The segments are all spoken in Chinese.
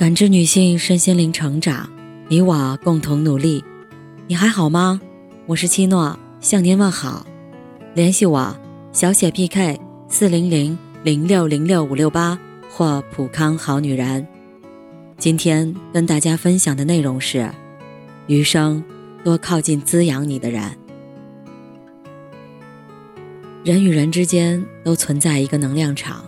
感知女性身心灵成长，你我共同努力。你还好吗？我是七诺，向您问好。联系我：小写 PK 四零零零六零六五六八或普康好女人。今天跟大家分享的内容是：余生多靠近滋养你的人。人与人之间都存在一个能量场，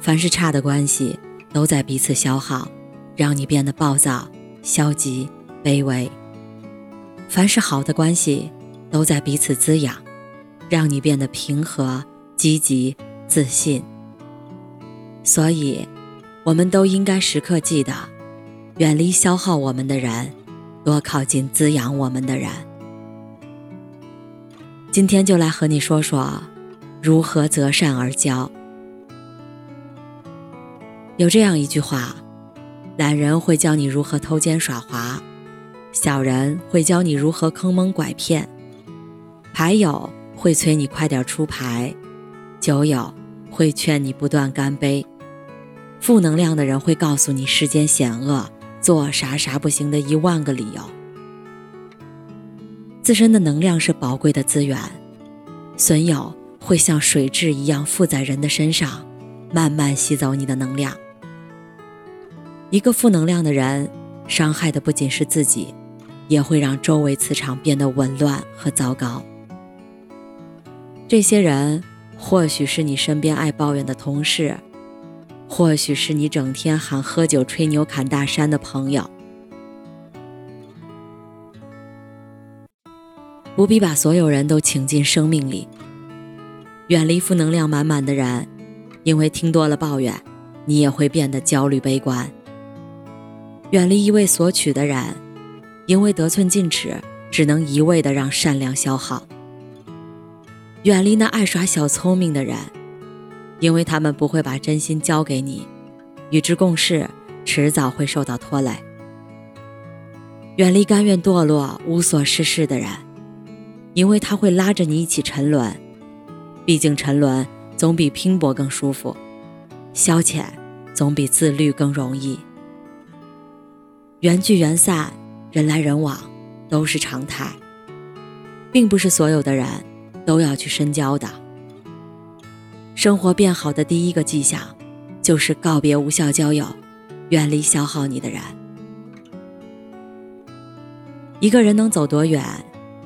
凡是差的关系。都在彼此消耗，让你变得暴躁、消极、卑微。凡是好的关系，都在彼此滋养，让你变得平和、积极、自信。所以，我们都应该时刻记得，远离消耗我们的人，多靠近滋养我们的人。今天就来和你说说，如何择善而交。有这样一句话：懒人会教你如何偷奸耍滑，小人会教你如何坑蒙拐骗，牌友会催你快点出牌，酒友会劝你不断干杯，负能量的人会告诉你世间险恶，做啥啥不行的一万个理由。自身的能量是宝贵的资源，损友会像水蛭一样附在人的身上，慢慢吸走你的能量。一个负能量的人，伤害的不仅是自己，也会让周围磁场变得紊乱和糟糕。这些人或许是你身边爱抱怨的同事，或许是你整天喊喝酒、吹牛、侃大山的朋友。不必把所有人都请进生命里，远离负能量满满的人，因为听多了抱怨，你也会变得焦虑悲观。远离一味索取的人，因为得寸进尺，只能一味的让善良消耗。远离那爱耍小聪明的人，因为他们不会把真心交给你，与之共事，迟早会受到拖累。远离甘愿堕落、无所事事的人，因为他会拉着你一起沉沦。毕竟沉沦总比拼搏更舒服，消遣总比自律更容易。缘聚缘散，人来人往，都是常态，并不是所有的人都要去深交的。生活变好的第一个迹象，就是告别无效交友，远离消耗你的人。一个人能走多远，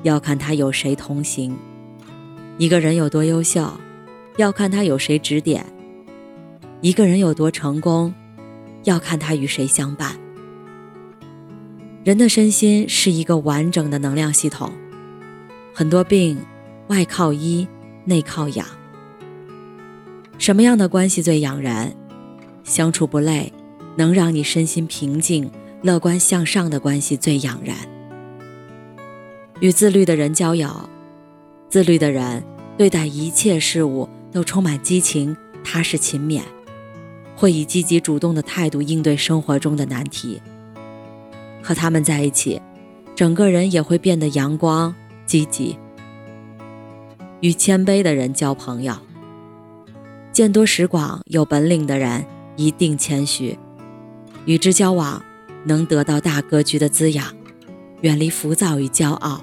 要看他有谁同行；一个人有多优秀，要看他有谁指点；一个人有多成功，要看他与谁相伴。人的身心是一个完整的能量系统，很多病外靠医，内靠养。什么样的关系最养人？相处不累，能让你身心平静、乐观向上的关系最养人。与自律的人交友，自律的人对待一切事物都充满激情、踏实勤勉，会以积极主动的态度应对生活中的难题。和他们在一起，整个人也会变得阳光积极。与谦卑的人交朋友，见多识广、有本领的人一定谦虚，与之交往能得到大格局的滋养，远离浮躁与骄傲。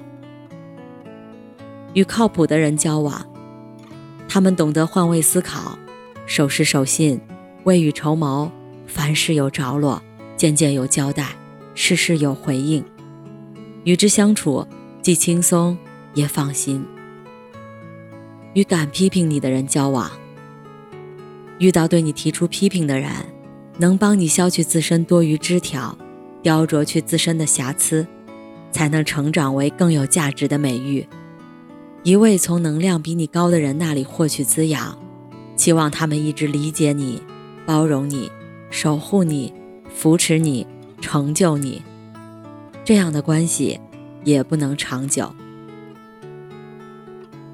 与靠谱的人交往，他们懂得换位思考，守时守信，未雨绸缪，凡事有着落，件件有交代。事事有回应，与之相处既轻松也放心。与敢批评你的人交往，遇到对你提出批评的人，能帮你消去自身多余枝条，雕琢去自身的瑕疵，才能成长为更有价值的美玉。一味从能量比你高的人那里获取滋养，期望他们一直理解你、包容你、守护你、扶持你。成就你，这样的关系也不能长久。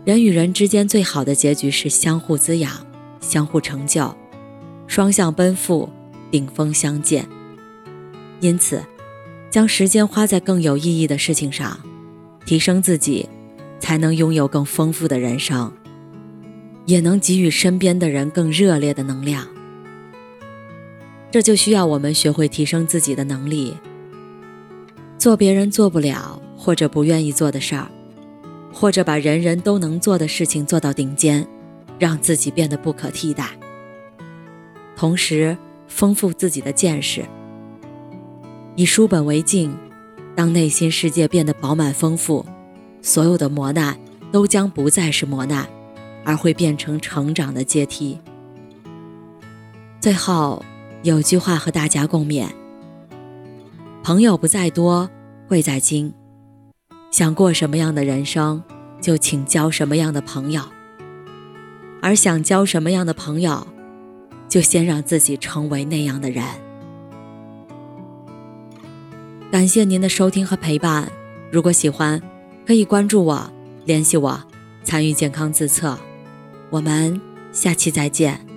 人与人之间最好的结局是相互滋养、相互成就、双向奔赴、顶峰相见。因此，将时间花在更有意义的事情上，提升自己，才能拥有更丰富的人生，也能给予身边的人更热烈的能量。这就需要我们学会提升自己的能力，做别人做不了或者不愿意做的事儿，或者把人人都能做的事情做到顶尖，让自己变得不可替代。同时，丰富自己的见识，以书本为镜，当内心世界变得饱满丰富，所有的磨难都将不再是磨难，而会变成成长的阶梯。最后。有句话和大家共勉：朋友不在多，贵在精。想过什么样的人生，就请交什么样的朋友；而想交什么样的朋友，就先让自己成为那样的人。感谢您的收听和陪伴。如果喜欢，可以关注我，联系我，参与健康自测。我们下期再见。